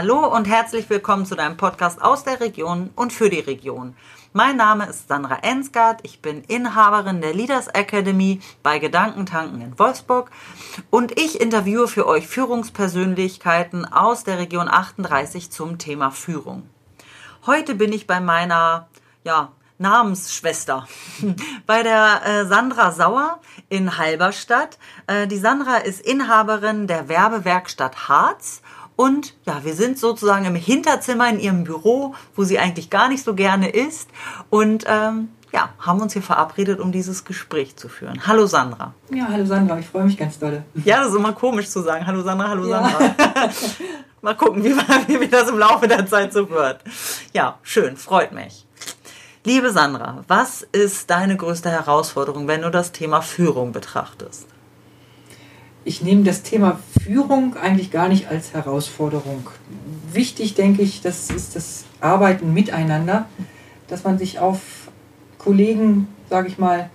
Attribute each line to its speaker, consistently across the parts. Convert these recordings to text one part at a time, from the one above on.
Speaker 1: Hallo und herzlich willkommen zu deinem Podcast aus der Region und für die Region. Mein Name ist Sandra Ensgard, ich bin Inhaberin der Leaders Academy bei Gedankentanken in Wolfsburg und ich interviewe für euch Führungspersönlichkeiten aus der Region 38 zum Thema Führung. Heute bin ich bei meiner ja, Namensschwester, bei der äh, Sandra Sauer in Halberstadt. Äh, die Sandra ist Inhaberin der Werbewerkstatt Harz und ja, wir sind sozusagen im Hinterzimmer in ihrem Büro, wo sie eigentlich gar nicht so gerne ist. Und ähm, ja, haben uns hier verabredet, um dieses Gespräch zu führen. Hallo Sandra.
Speaker 2: Ja, hallo Sandra, ich freue mich ganz doll.
Speaker 1: Ja, das ist immer komisch zu sagen. Hallo Sandra, hallo ja. Sandra. Mal gucken, wie, wie das im Laufe der Zeit so wird. Ja, schön, freut mich. Liebe Sandra, was ist deine größte Herausforderung, wenn du das Thema Führung betrachtest?
Speaker 2: Ich nehme das Thema Führung eigentlich gar nicht als Herausforderung. Wichtig, denke ich, das ist das Arbeiten miteinander, dass man sich auf Kollegen, sage ich mal,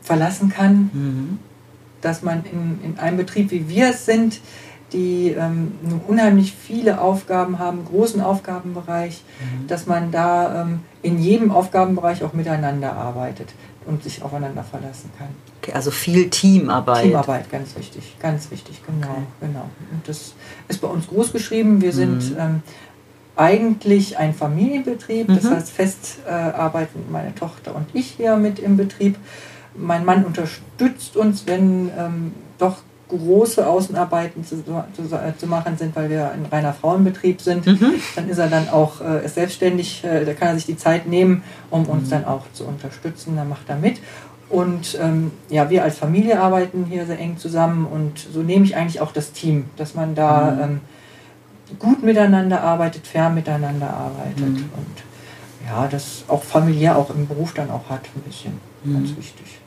Speaker 2: verlassen kann, mhm. dass man in, in einem Betrieb, wie wir es sind, die ähm, unheimlich viele Aufgaben haben, großen Aufgabenbereich, mhm. dass man da ähm, in jedem Aufgabenbereich auch miteinander arbeitet und sich aufeinander verlassen kann.
Speaker 1: Okay, also viel Teamarbeit.
Speaker 2: Teamarbeit, ganz wichtig, ganz wichtig, genau, okay. genau. Und das ist bei uns groß geschrieben. Wir sind mhm. ähm, eigentlich ein Familienbetrieb, das mhm. heißt fest äh, arbeiten meine Tochter und ich hier mit im Betrieb. Mein Mann unterstützt uns, wenn ähm, doch große Außenarbeiten zu, zu, zu, machen sind, weil wir ein reiner Frauenbetrieb sind, mhm. dann ist er dann auch äh, selbstständig, äh, da kann er sich die Zeit nehmen, um uns mhm. dann auch zu unterstützen, da macht er mit. Und ähm, ja, wir als Familie arbeiten hier sehr eng zusammen und so nehme ich eigentlich auch das Team, dass man da mhm. ähm, gut miteinander arbeitet, fair miteinander arbeitet mhm. und ja, das auch familiär auch im Beruf dann auch hat, ein bisschen, ganz mhm. wichtig.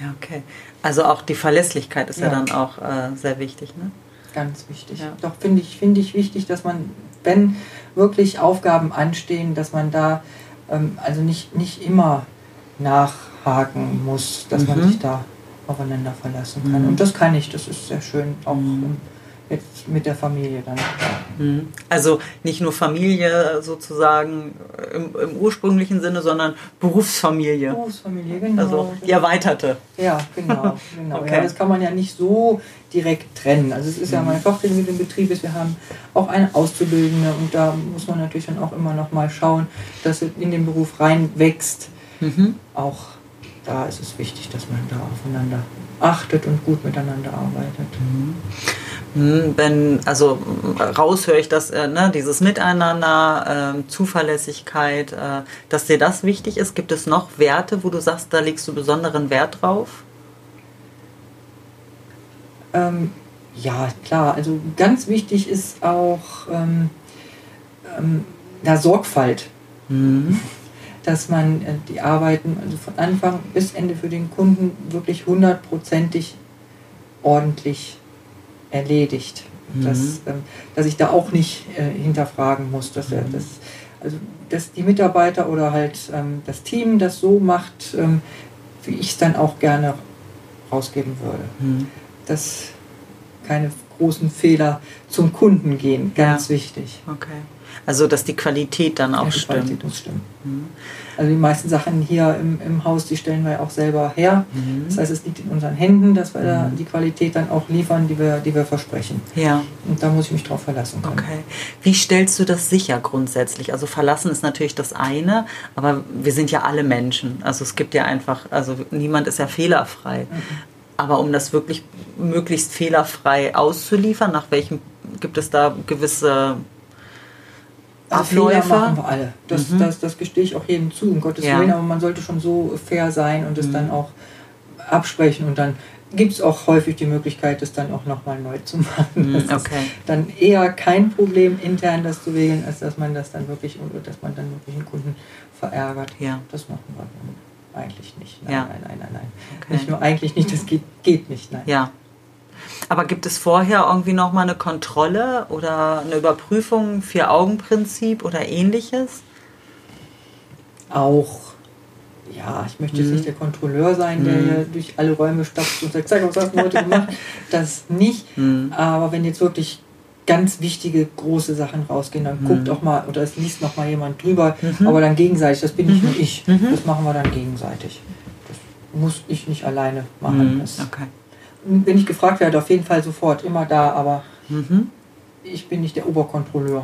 Speaker 1: Ja, okay. Also auch die Verlässlichkeit ist ja, ja dann auch äh, sehr wichtig, ne?
Speaker 2: Ganz wichtig. Ja. Doch finde ich, find ich wichtig, dass man, wenn wirklich Aufgaben anstehen, dass man da ähm, also nicht, nicht immer nachhaken muss, dass mhm. man sich da aufeinander verlassen kann. Mhm. Und das kann ich, das ist sehr schön, auch mhm mit der Familie dann.
Speaker 1: Mhm. Also nicht nur Familie sozusagen im, im, ursprünglichen Sinne, sondern Berufsfamilie.
Speaker 2: Berufsfamilie, genau.
Speaker 1: Also die erweiterte.
Speaker 2: Ja, genau. genau. Okay. Ja, das kann man ja nicht so direkt trennen. Also es ist ja mhm. meine Tochter, die mit dem Betrieb ist. Wir haben auch eine Auszubildende und da muss man natürlich dann auch immer noch mal schauen, dass es in den Beruf reinwächst. Mhm. Auch da ist es wichtig, dass man da aufeinander achtet und gut miteinander arbeitet.
Speaker 1: Mhm. Hm, wenn, also raus höre ich das, äh, ne, dieses Miteinander, äh, Zuverlässigkeit, äh, dass dir das wichtig ist. Gibt es noch Werte, wo du sagst, da legst du besonderen Wert drauf?
Speaker 2: Ähm, ja, klar. Also ganz wichtig ist auch ähm, ähm, ja, Sorgfalt. Mhm. Dass man äh, die Arbeiten also von Anfang bis Ende für den Kunden wirklich hundertprozentig ordentlich erledigt. Mhm. Dass, ähm, dass ich da auch nicht äh, hinterfragen muss, dass, er, mhm. das, also, dass die Mitarbeiter oder halt ähm, das Team das so macht, ähm, wie ich es dann auch gerne rausgeben würde. Mhm. Dass keine großen Fehler zum Kunden gehen, ganz ja. wichtig.
Speaker 1: Okay. Also dass die Qualität dann auch ja, stimmt. Qualität muss stimmen.
Speaker 2: Mhm. Also die meisten Sachen hier im, im Haus, die stellen wir auch selber her. Mhm. Das heißt, es liegt in unseren Händen, dass wir mhm. da die Qualität dann auch liefern, die wir, die wir versprechen.
Speaker 1: Ja.
Speaker 2: Und da muss ich mich drauf verlassen können.
Speaker 1: Okay. Wie stellst du das sicher grundsätzlich? Also verlassen ist natürlich das eine, aber wir sind ja alle Menschen. Also es gibt ja einfach, also niemand ist ja fehlerfrei. Aber um das wirklich möglichst fehlerfrei auszuliefern, nach welchem gibt es da gewisse
Speaker 2: Abläufe. Fehler machen wir alle. Das, mhm. das, das gestehe ich auch jedem zu, um Gottes ja. Willen. Aber man sollte schon so fair sein und es mhm. dann auch absprechen. Und dann gibt es auch häufig die Möglichkeit, das dann auch nochmal neu zu machen.
Speaker 1: Mhm. Das okay.
Speaker 2: ist dann eher kein Problem, intern das zu wählen, als dass man das dann wirklich, dass man dann wirklich einen Kunden verärgert.
Speaker 1: Ja.
Speaker 2: Das machen wir eigentlich nicht. Nein,
Speaker 1: ja.
Speaker 2: nein, nein, nein, nein. Okay. Nicht nur eigentlich nicht, das geht, geht nicht. Nein.
Speaker 1: Ja. Aber gibt es vorher irgendwie nochmal eine Kontrolle oder eine Überprüfung, Vier-Augen-Prinzip oder ähnliches?
Speaker 2: Auch. Ja, ich möchte jetzt mhm. nicht der Kontrolleur sein, der mhm. durch alle Räume stapft und sagt, zeig, was hast du heute gemacht? Das nicht. Mhm. Aber wenn jetzt wirklich ganz wichtige, große Sachen rausgehen. Dann guckt
Speaker 1: Mhm.
Speaker 2: auch mal, oder es liest noch mal jemand drüber,
Speaker 1: Mhm.
Speaker 2: aber dann gegenseitig. Das bin nicht
Speaker 1: Mhm.
Speaker 2: nur ich.
Speaker 1: Mhm.
Speaker 2: Das machen wir dann gegenseitig. Das muss ich nicht alleine machen.
Speaker 1: Mhm.
Speaker 2: Das,
Speaker 1: Okay.
Speaker 2: Wenn ich gefragt werde, auf jeden Fall sofort, immer da, aber ich bin nicht der Oberkontrolleur.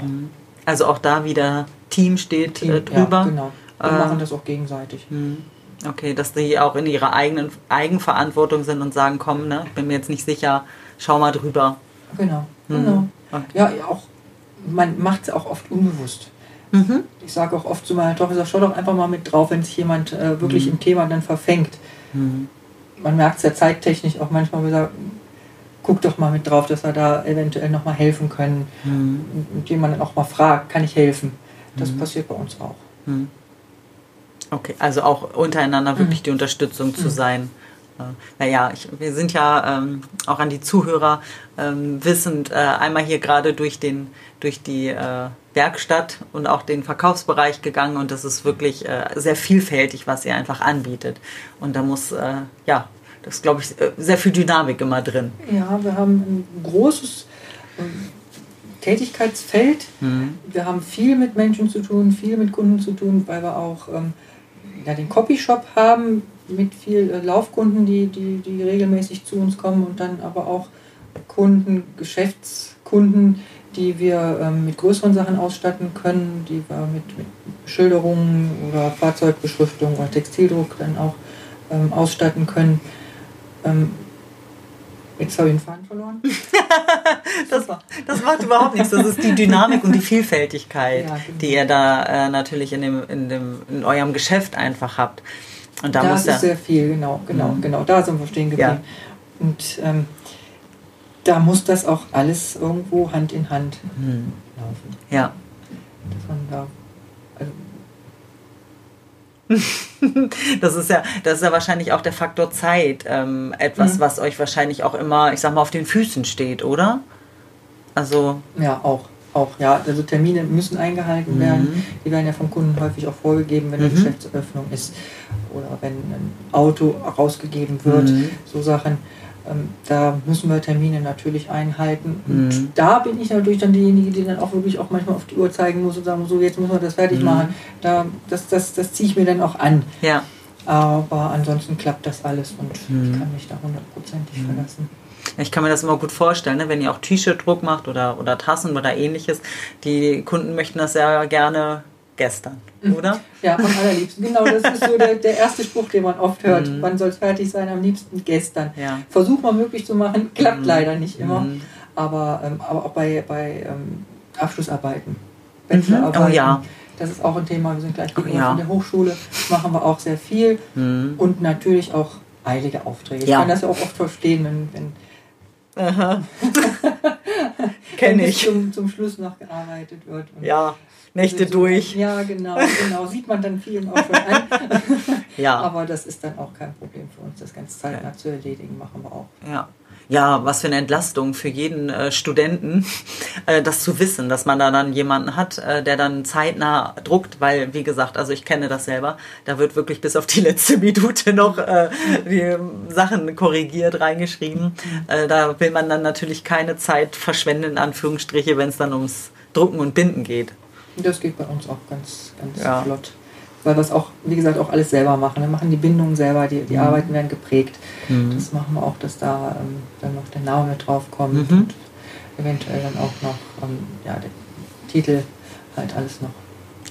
Speaker 1: Also auch da wieder Team steht
Speaker 2: Team,
Speaker 1: äh, drüber.
Speaker 2: Ja, genau. Wir
Speaker 1: Äh,
Speaker 2: machen das auch gegenseitig.
Speaker 1: Okay, dass die auch in ihrer eigenen Eigenverantwortung sind und sagen, komm, ne, ich bin mir jetzt nicht sicher, schau mal drüber.
Speaker 2: Genau,
Speaker 1: Mhm.
Speaker 2: genau.
Speaker 1: Okay.
Speaker 2: Ja, auch, man macht es auch oft unbewusst.
Speaker 1: Mhm.
Speaker 2: Ich sage auch oft zu meiner Tochter, sag, schau doch einfach mal mit drauf, wenn sich jemand äh, wirklich
Speaker 1: Mhm.
Speaker 2: im Thema dann verfängt.
Speaker 1: Mhm.
Speaker 2: Man merkt es ja zeittechnisch auch manchmal, wir sagen, guck doch mal mit drauf, dass wir da eventuell nochmal helfen können.
Speaker 1: Mhm.
Speaker 2: Und, jemand dann auch mal fragt, kann ich helfen? Das
Speaker 1: Mhm.
Speaker 2: passiert bei uns auch.
Speaker 1: Mhm. Okay, also auch untereinander wirklich die Unterstützung zu sein. Äh, Naja, ich, wir sind ja ähm, auch an die Zuhörer ähm, wissend, äh, einmal hier gerade durch, den, durch die äh, Werkstatt und auch den Verkaufsbereich gegangen und das ist wirklich äh, sehr vielfältig, was ihr einfach anbietet. Und da muss, äh, ja, das ist, glaube ich, äh, sehr viel Dynamik immer drin.
Speaker 2: Ja, wir haben ein großes ähm, Tätigkeitsfeld.
Speaker 1: Mhm.
Speaker 2: Wir haben viel mit Menschen zu tun, viel mit Kunden zu tun, weil wir auch ähm, ja, den Copyshop haben mit viel äh, Laufkunden, die, die, die regelmäßig zu uns kommen und dann aber auch Kunden, Geschäftskunden, die wir ähm, mit größeren Sachen ausstatten können, die wir mit, mit Schilderungen oder Fahrzeugbeschriftung oder Textildruck dann auch ähm, ausstatten können. Ähm, jetzt habe ich den Faden verloren.
Speaker 1: Das, das macht überhaupt nichts. Das ist die Dynamik und die Vielfältigkeit,
Speaker 2: Ja, genau.
Speaker 1: die ihr da äh, natürlich in, dem, in, dem, in eurem Geschäft einfach habt. Und da
Speaker 2: Da
Speaker 1: muss
Speaker 2: ist
Speaker 1: ja.
Speaker 2: sehr viel, genau, genau,
Speaker 1: Mhm.
Speaker 2: genau. Da sind wir stehen geblieben. Und ähm, da muss das auch alles irgendwo Hand in Hand
Speaker 1: Hm,
Speaker 2: laufen.
Speaker 1: ja.
Speaker 2: Dass man da, also,
Speaker 1: Das ist ja, das ist ja wahrscheinlich auch der Faktor Zeit. Ähm, etwas,
Speaker 2: Mhm.
Speaker 1: was euch wahrscheinlich auch immer, ich sag mal, auf den Füßen steht, oder? Also,
Speaker 2: ja, auch, auch, ja. Also Termine müssen eingehalten
Speaker 1: Mhm.
Speaker 2: werden. Die werden ja vom Kunden häufig auch vorgegeben, wenn eine
Speaker 1: Mhm.
Speaker 2: Geschäftseröffnung ist oder wenn ein Auto rausgegeben wird.
Speaker 1: Mhm.
Speaker 2: So Sachen. Ähm, da müssen wir Termine natürlich einhalten. Und
Speaker 1: Mhm.
Speaker 2: da bin ich natürlich dann diejenige, die dann auch wirklich auch manchmal auf die Uhr zeigen muss und sagen, so jetzt müssen wir das fertig
Speaker 1: Mhm.
Speaker 2: machen. Da, das das, das ziehe ich mir dann auch an.
Speaker 1: ja.
Speaker 2: Aber ansonsten klappt das alles und ich kann mich da hundertprozentig verlassen.
Speaker 1: Ich kann mir das immer gut vorstellen, ne? wenn ihr auch T-Shirt-Druck macht oder, oder Tassen oder ähnliches. Die Kunden möchten das ja gerne gestern,
Speaker 2: Mhm.
Speaker 1: oder?
Speaker 2: Ja, am allerliebsten. Genau, das ist so der, der erste Spruch, den man oft hört.
Speaker 1: Mhm.
Speaker 2: Wann soll es fertig sein? Am liebsten gestern.
Speaker 1: Ja.
Speaker 2: Versuch mal möglich zu machen, klappt
Speaker 1: Mhm.
Speaker 2: leider nicht immer.
Speaker 1: Mhm.
Speaker 2: Aber, ähm, aber auch bei, bei ähm, Abschlussarbeiten,
Speaker 1: Mhm.
Speaker 2: Bachelorarbeiten,
Speaker 1: Oh ja.
Speaker 2: das ist auch ein Thema. Wir sind gleich
Speaker 1: Oh ja.
Speaker 2: von der Hochschule, machen wir auch sehr viel.
Speaker 1: Mhm.
Speaker 2: Und natürlich auch eilige Aufträge. Ich
Speaker 1: Ja.
Speaker 2: kann das ja auch oft verstehen, wenn, wenn,
Speaker 1: Aha.
Speaker 2: wenn
Speaker 1: Kenn
Speaker 2: bis
Speaker 1: ich.
Speaker 2: Zum, zum Schluss noch gearbeitet wird.
Speaker 1: Ja, Nächte
Speaker 2: also so-
Speaker 1: durch.
Speaker 2: Ja, genau, genau. Sieht man dann vielen auch schon an.
Speaker 1: Ja.
Speaker 2: Aber das ist dann auch kein Problem für uns, das ganz zeitnah zu erledigen, machen wir auch.
Speaker 1: Ja. Ja, was für eine Entlastung für jeden äh, Studenten, äh, das zu wissen, dass man da dann jemanden hat, äh, der dann zeitnah druckt, weil, wie gesagt, also ich kenne das selber, da wird wirklich bis auf die letzte Minute noch äh, die Sachen korrigiert, reingeschrieben. Äh, da will man dann natürlich keine Zeit verschwenden, in Anführungsstriche, wenn es dann ums Drucken und Binden geht.
Speaker 2: Das geht bei uns auch ganz, ganz
Speaker 1: Ja.
Speaker 2: flott. Weil wir es auch, wie gesagt, auch alles selber machen. Wir machen die Bindungen selber, die, die
Speaker 1: Mhm.
Speaker 2: Arbeiten werden geprägt.
Speaker 1: Mhm.
Speaker 2: Das machen wir auch, dass da ähm, dann noch der Name mit draufkommt
Speaker 1: Mhm.
Speaker 2: und eventuell dann auch noch ähm, ja, der Titel, halt alles noch.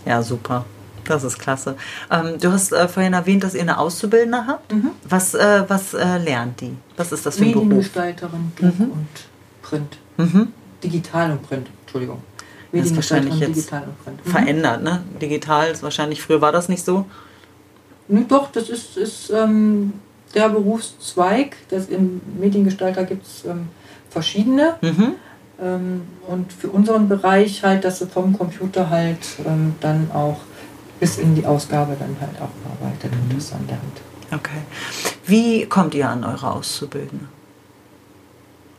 Speaker 1: Ja, super. Das ist klasse. Ähm, du hast äh, vorhin erwähnt, dass ihr eine Auszubildende habt. Was, äh, was äh, lernt die? Was ist das für ein Beruf?
Speaker 2: Mediengestalterin, Druck
Speaker 1: Mhm.
Speaker 2: und Print.
Speaker 1: Mhm.
Speaker 2: Digital und Print, Entschuldigung.
Speaker 1: Das ist wahrscheinlich jetzt.
Speaker 2: Mhm.
Speaker 1: verändert, ne? Digital ist wahrscheinlich, früher war das nicht so.
Speaker 2: Nee, doch, das ist, ist ähm, der Berufszweig. Das Im Mediengestalter gibt es ähm, verschiedene.
Speaker 1: Mhm.
Speaker 2: Ähm, und für unseren Bereich halt, dass sie vom Computer halt ähm, dann auch bis in die Ausgabe dann halt auch bearbeitet
Speaker 1: Mhm.
Speaker 2: und das an der Hand.
Speaker 1: Okay. Wie kommt ihr an eure Auszubildende?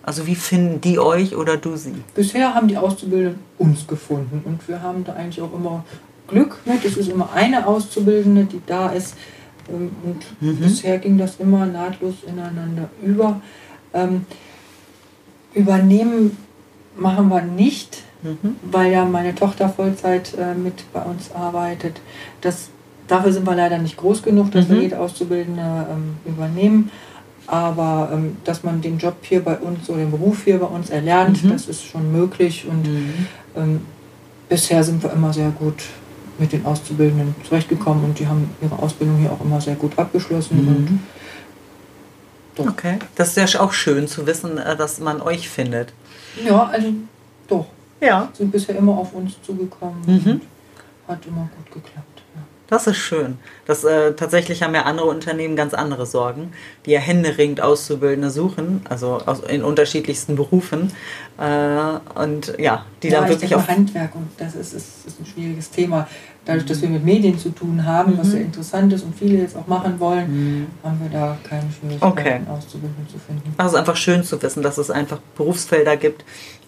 Speaker 1: Also wie finden die euch oder du sie?
Speaker 2: Bisher haben die Auszubildenden uns gefunden und wir haben da eigentlich auch immer Glück mit. Es ist immer eine Auszubildende, die da ist. Ähm, Und
Speaker 1: Mhm.
Speaker 2: bisher ging das immer nahtlos ineinander über. Ähm, übernehmen machen wir nicht, mhm. weil ja meine Tochter Vollzeit äh, mit bei uns arbeitet. Das, dafür sind wir leider nicht groß genug, dass mhm. wir jede Auszubildende ähm, übernehmen. Aber ähm, dass man den Job hier bei uns oder den Beruf hier bei uns erlernt, mhm. das ist schon möglich. Und mhm. ähm, bisher sind wir immer sehr gut mit den Auszubildenden zurechtgekommen und die haben ihre Ausbildung hier auch immer sehr gut abgeschlossen.
Speaker 1: Mhm. Und okay, das ist ja auch schön zu wissen, äh, dass man euch findet.
Speaker 2: Ja, also doch. Ja. Sind bisher immer auf uns zugekommen mhm. und hat immer gut geklappt.
Speaker 1: Das ist schön. Das, äh, tatsächlich haben ja andere Unternehmen ganz andere Sorgen, die ja händeringend Auszubildende suchen, also aus, in unterschiedlichsten Berufen. Äh, und ja, die ja, dann wirklich
Speaker 2: auch. Handwerk und das ist, ist, ist ein schwieriges Thema. Dadurch, dass wir mit Medien zu tun haben, mhm. was sehr interessant ist und viele jetzt auch machen wollen, mhm. haben wir da keine Schwierigkeiten, okay. Auszubildende zu finden.
Speaker 1: Also es ist einfach schön zu wissen, dass es einfach Berufsfelder gibt,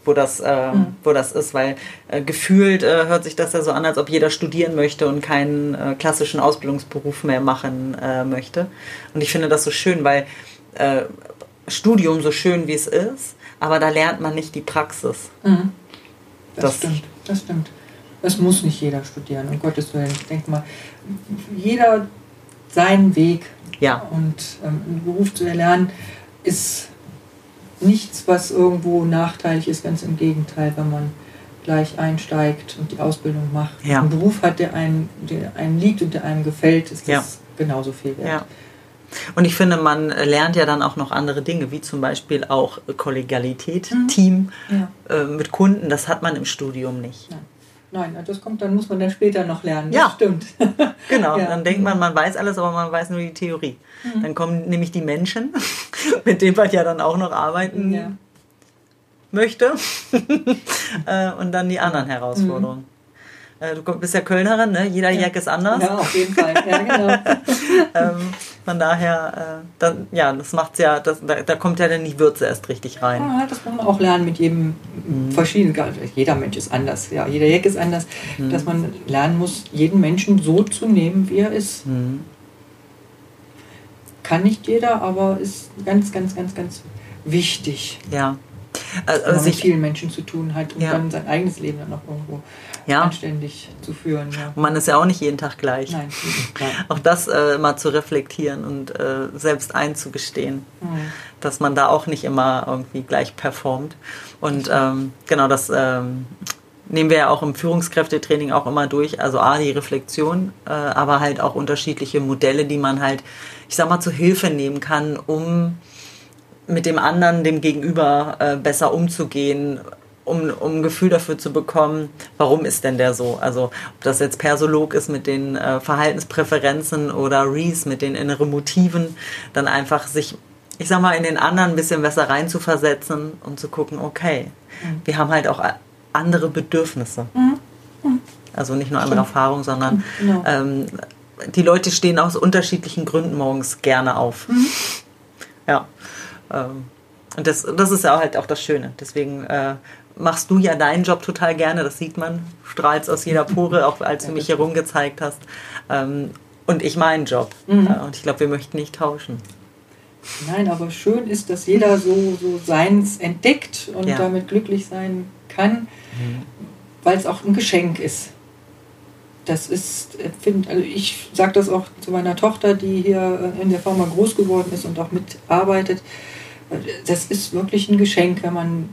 Speaker 1: wo das, äh, mhm. wo das ist, weil äh, gefühlt äh, hört sich das ja so an, als ob jeder studieren möchte und keinen äh, klassischen Ausbildungsberuf mehr machen äh, möchte. Und ich finde das so schön, weil äh, Studium so schön wie es ist, aber da lernt man nicht die Praxis.
Speaker 2: Mhm. Das, das, stimmt, das stimmt. Es muss nicht jeder studieren, um Gottes Willen. Ich denke mal, jeder seinen Weg
Speaker 1: ja.
Speaker 2: und ähm, einen Beruf zu erlernen ist nichts, was irgendwo nachteilig ist, ganz im Gegenteil, wenn man gleich einsteigt und die Ausbildung macht.
Speaker 1: Ja.
Speaker 2: Ein Beruf hat, der einem, der einem liegt und der einem gefällt, ist das ja. genauso viel wert.
Speaker 1: Ja. Und ich finde, man lernt ja dann auch noch andere Dinge, wie zum Beispiel auch Kollegialität, mhm. Team ja. äh, mit Kunden. Das hat man im Studium nicht.
Speaker 2: Nein. Nein, das kommt, dann muss man dann später noch lernen. Ja, das stimmt.
Speaker 1: genau, ja. dann denkt man, man weiß alles, aber man weiß nur die Theorie. Mhm. Dann kommen nämlich die Menschen, mit denen man ja dann auch noch arbeiten ja. möchte. Äh, und dann die anderen Herausforderungen. Mhm. Du bist ja Kölnerin, ne? jeder ja. Jack ist anders.
Speaker 2: Ja, auf jeden Fall. Ja, genau.
Speaker 1: Von daher, äh, dann, ja, das macht's ja, das, da, da, kommt ja dann die Würze erst richtig rein.
Speaker 2: Ja, das muss man auch lernen mit jedem mhm. verschiedenen. Jeder Mensch ist anders, ja, jeder Jack ist anders, mhm. dass man lernen muss, jeden Menschen so zu nehmen, wie er ist. Mhm. Kann nicht jeder, aber ist ganz, ganz, ganz, ganz wichtig.
Speaker 1: Ja.
Speaker 2: Also, also mit vielen Menschen zu tun hat und ja. dann sein eigenes Leben dann noch irgendwo ja. anständig zu führen. Ja.
Speaker 1: Man ist ja auch nicht jeden Tag gleich.
Speaker 2: Nein.
Speaker 1: Auch das äh, mal zu reflektieren und äh, selbst einzugestehen, mhm. dass man da auch nicht immer irgendwie gleich performt. Und ähm, genau das ähm, nehmen wir ja auch im Führungskräftetraining auch immer durch. Also A, die Reflexion, äh, aber halt auch unterschiedliche Modelle, die man halt, ich sag mal, zu Hilfe nehmen kann, um mit dem anderen, dem Gegenüber äh, besser umzugehen, um, um ein Gefühl dafür zu bekommen, warum ist denn der so? Also ob das jetzt Persolog ist mit den äh, Verhaltenspräferenzen oder Reese mit den inneren Motiven, dann einfach sich, ich sag mal, in den anderen ein bisschen besser reinzuversetzen und zu gucken, okay, mhm. wir haben halt auch andere Bedürfnisse. Mhm. Mhm. Also nicht nur andere Erfahrungen, sondern mhm. ähm, die Leute stehen aus unterschiedlichen Gründen morgens gerne auf. Mhm. Ja. Ähm, und das, das ist ja halt auch das Schöne. Deswegen äh, machst du ja deinen Job total gerne, das sieht man, strahlst aus jeder Pore, auch als du mich herumgezeigt hast. Ähm, und ich meinen Job. Mhm. Äh, und ich glaube, wir möchten nicht tauschen.
Speaker 2: Nein, aber schön ist, dass jeder so, so seins entdeckt und ja. damit glücklich sein kann, mhm. weil es auch ein Geschenk ist. Das ist, äh, find, also ich sage das auch zu meiner Tochter, die hier in der Firma groß geworden ist und auch mitarbeitet. Das ist wirklich ein Geschenk, wenn man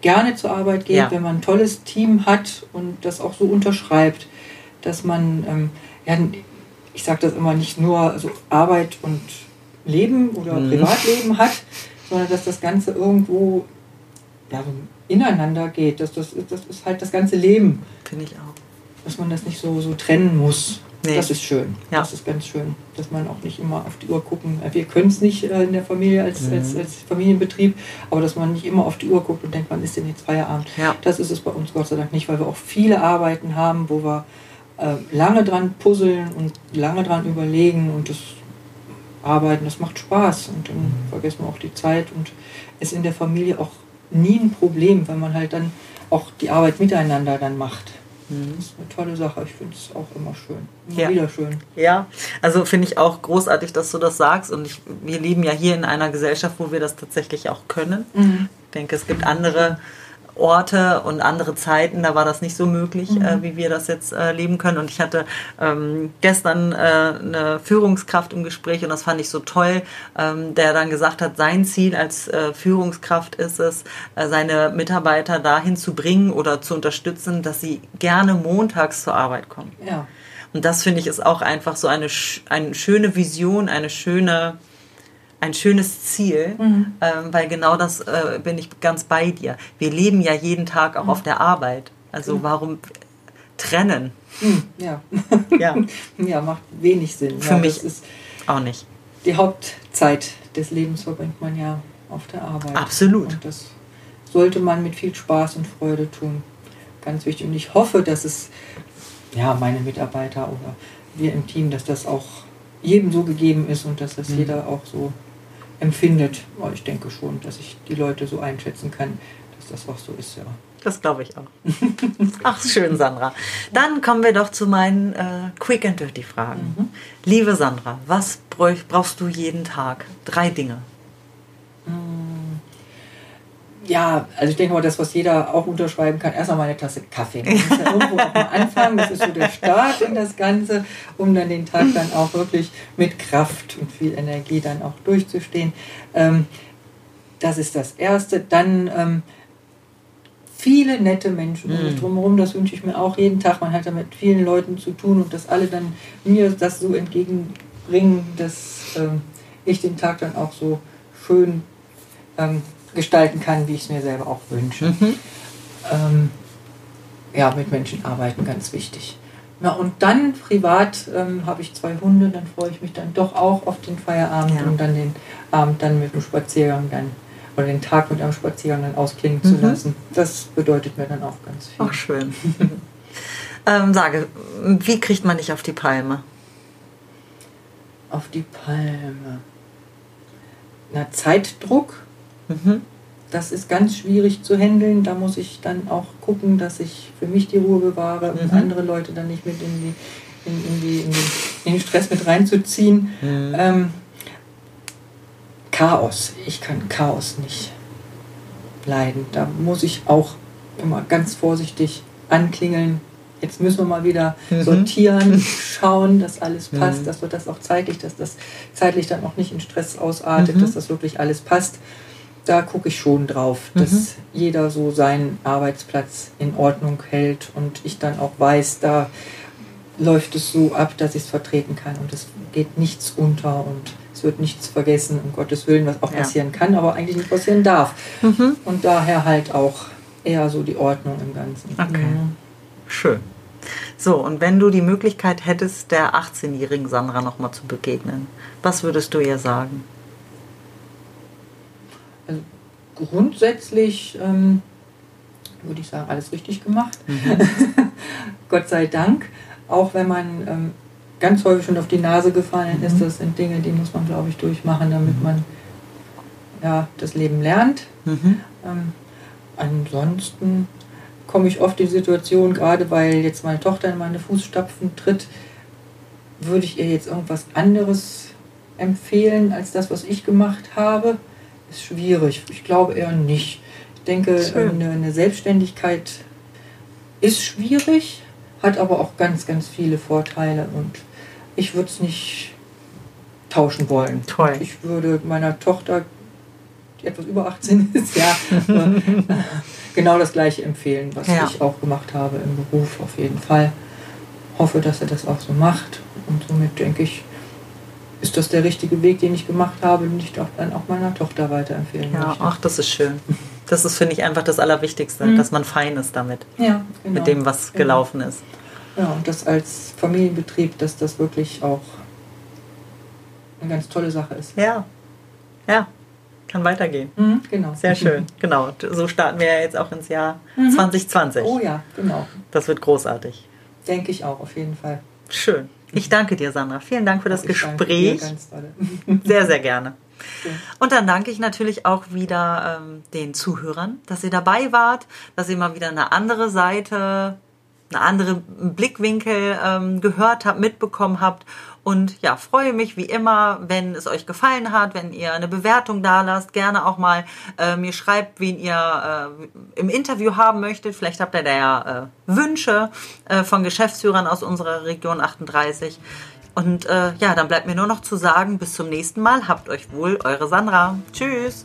Speaker 2: gerne zur Arbeit geht, ja. wenn man ein tolles Team hat und das auch so unterschreibt, dass man, ähm, ja, ich sage das immer, nicht nur so Arbeit und Leben oder mhm. Privatleben hat, sondern dass das Ganze irgendwo ja, so ineinander geht. Das, das, das ist halt das ganze Leben.
Speaker 1: Finde ich auch.
Speaker 2: Dass man das nicht so, so trennen muss. Nee. Das ist schön. Ja. Das ist ganz schön, dass man auch nicht immer auf die Uhr gucken. Wir können es nicht äh, in der Familie als, mhm. als, als Familienbetrieb, aber dass man nicht immer auf die Uhr guckt und denkt, wann ist denn jetzt Feierabend?
Speaker 1: Ja.
Speaker 2: Das ist es bei uns Gott sei Dank nicht, weil wir auch viele Arbeiten haben, wo wir äh, lange dran puzzeln und lange dran überlegen und das Arbeiten, das macht Spaß und dann mhm. vergessen wir auch die Zeit und ist in der Familie auch nie ein Problem, weil man halt dann auch die Arbeit miteinander dann macht. Mhm. Das ist eine tolle Sache. Ich finde es auch immer schön. Immer
Speaker 1: ja.
Speaker 2: wieder schön.
Speaker 1: Ja, also finde ich auch großartig, dass du das sagst. Und ich, wir leben ja hier in einer Gesellschaft, wo wir das tatsächlich auch können. Mhm. Ich denke, es gibt andere Orte und andere Zeiten, da war das nicht so möglich, mhm. äh, wie wir das jetzt äh, leben können. Und ich hatte ähm, gestern äh, eine Führungskraft im Gespräch und das fand ich so toll, ähm, der dann gesagt hat, sein Ziel als äh, Führungskraft ist es, äh, seine Mitarbeiter dahin zu bringen oder zu unterstützen, dass sie gerne montags zur Arbeit kommen.
Speaker 2: Ja.
Speaker 1: Und das finde ich ist auch einfach so eine, eine schöne Vision, eine schöne ein schönes Ziel, mhm. ähm, weil genau das äh, bin ich ganz bei dir. Wir leben ja jeden Tag auch mhm. auf der Arbeit. Also mhm. warum trennen?
Speaker 2: Mhm, ja. ja. ja, macht wenig Sinn.
Speaker 1: Für
Speaker 2: ja,
Speaker 1: mich ist auch nicht.
Speaker 2: Die Hauptzeit des Lebens verbringt man ja auf der Arbeit.
Speaker 1: Absolut.
Speaker 2: Und das sollte man mit viel Spaß und Freude tun. Ganz wichtig. Und ich hoffe, dass es, ja, meine Mitarbeiter oder wir im Team, dass das auch jedem so gegeben ist und dass das mhm. jeder auch so empfindet. Aber ich denke schon, dass ich die Leute so einschätzen kann, dass das auch so ist, ja.
Speaker 1: Das glaube ich auch. Ach, schön, Sandra. Dann kommen wir doch zu meinen äh, Quick and Dirty Fragen. Mhm. Liebe Sandra, was brauchst du jeden Tag? Drei Dinge.
Speaker 2: Ja, also ich denke mal, das, was jeder auch unterschreiben kann, erstmal eine Tasse Kaffee. Man muss ja irgendwo auch mal anfangen, das ist so der Start in das Ganze, um dann den Tag dann auch wirklich mit Kraft und viel Energie dann auch durchzustehen. Ähm, das ist das Erste. Dann ähm, viele nette Menschen um mich mm. drumherum, das wünsche ich mir auch jeden Tag. Man hat ja mit vielen Leuten zu tun und dass alle dann mir das so entgegenbringen, dass ähm, ich den Tag dann auch so schön ähm, gestalten kann, wie ich es mir selber auch wünsche. Mhm. Ähm, ja, mit Menschen arbeiten, ganz wichtig. Na, und dann privat ähm, habe ich zwei Hunde, dann freue ich mich dann doch auch auf den Feierabend ja. und dann den Abend dann mit dem Spaziergang dann oder den Tag mit einem Spaziergang dann ausklingen mhm. zu lassen. Das bedeutet mir dann auch ganz viel.
Speaker 1: Ach, schön. ähm, sage, wie kriegt man dich auf die Palme?
Speaker 2: Auf die Palme. Na, Zeitdruck Mhm. Das ist ganz schwierig zu handeln. Da muss ich dann auch gucken, dass ich für mich die Ruhe bewahre und mhm. andere Leute dann nicht mit in, die, in, in, die, in, den, in den Stress mit reinzuziehen. Mhm. Ähm, Chaos. Ich kann Chaos nicht leiden. Da muss ich auch immer ganz vorsichtig anklingeln. Jetzt müssen wir mal wieder mhm. sortieren, schauen, dass alles mhm. passt, dass wir das auch zeitlich, dass das zeitlich dann auch nicht in Stress ausartet, mhm. dass das wirklich alles passt da gucke ich schon drauf, dass mhm. jeder so seinen Arbeitsplatz in Ordnung hält und ich dann auch weiß, da läuft es so ab, dass ich es vertreten kann und es geht nichts unter und es wird nichts vergessen, um Gottes Willen, was auch ja. passieren kann, aber eigentlich nicht passieren darf. Mhm. Und daher halt auch eher so die Ordnung im Ganzen.
Speaker 1: Okay. Mhm. Schön. So, und wenn du die Möglichkeit hättest, der 18-jährigen Sandra nochmal zu begegnen, was würdest du ihr sagen?
Speaker 2: also grundsätzlich ähm, würde ich sagen, alles richtig gemacht. Mhm. Gott sei Dank. Auch wenn man ähm, ganz häufig schon auf die Nase gefallen ist, mhm. das sind Dinge, die muss man, glaube ich, durchmachen, damit man ja, das Leben lernt. Mhm. Ähm, ansonsten komme ich oft in die Situation, gerade weil jetzt meine Tochter in meine Fußstapfen tritt, würde ich ihr jetzt irgendwas anderes empfehlen als das, was ich gemacht habe ist schwierig. Ich glaube eher nicht. Ich denke, eine, eine, Selbstständigkeit ist schwierig, hat aber auch ganz, ganz viele Vorteile und ich würde es nicht tauschen wollen.
Speaker 1: Toll.
Speaker 2: Ich würde meiner Tochter, die etwas über 18 ist, ja, genau das gleiche empfehlen, was ja. ich auch gemacht habe im Beruf auf jeden Fall. Hoffe, dass er das auch so macht und somit denke ich, ist das der richtige Weg, den ich gemacht habe und ich auch dann auch meiner Tochter weiterempfehlen
Speaker 1: ja, möchte. Ach, das ist schön. Das ist, finde ich, einfach das Allerwichtigste, mhm. dass man fein ist damit.
Speaker 2: Ja,
Speaker 1: genau. Mit dem, was genau. gelaufen ist.
Speaker 2: Ja, und das als Familienbetrieb, dass das wirklich auch eine ganz tolle Sache ist.
Speaker 1: Ja, ja, kann weitergehen.
Speaker 2: Mhm, genau.
Speaker 1: Sehr schön, genau. So starten wir ja jetzt auch ins Jahr mhm. 2020.
Speaker 2: Oh ja, genau.
Speaker 1: Das wird großartig.
Speaker 2: Denke ich auch, auf jeden Fall.
Speaker 1: Schön. Ich danke dir, Sandra. Vielen Dank für das ich Gespräch. sehr, sehr gerne. Und dann danke ich natürlich auch wieder ähm, den Zuhörern, dass ihr dabei wart, dass ihr mal wieder eine andere Seite eine andere Blickwinkel ähm, gehört habt, mitbekommen habt. Und ja, freue mich wie immer, wenn es euch gefallen hat, wenn ihr eine Bewertung da lasst. Gerne auch mal äh, mir schreibt, wen ihr äh, im Interview haben möchtet. Vielleicht habt ihr da ja äh, Wünsche äh, von Geschäftsführern aus unserer Region 38. Und äh, ja, dann bleibt mir nur noch zu sagen, bis zum nächsten Mal. Habt euch wohl, eure Sandra. Tschüss.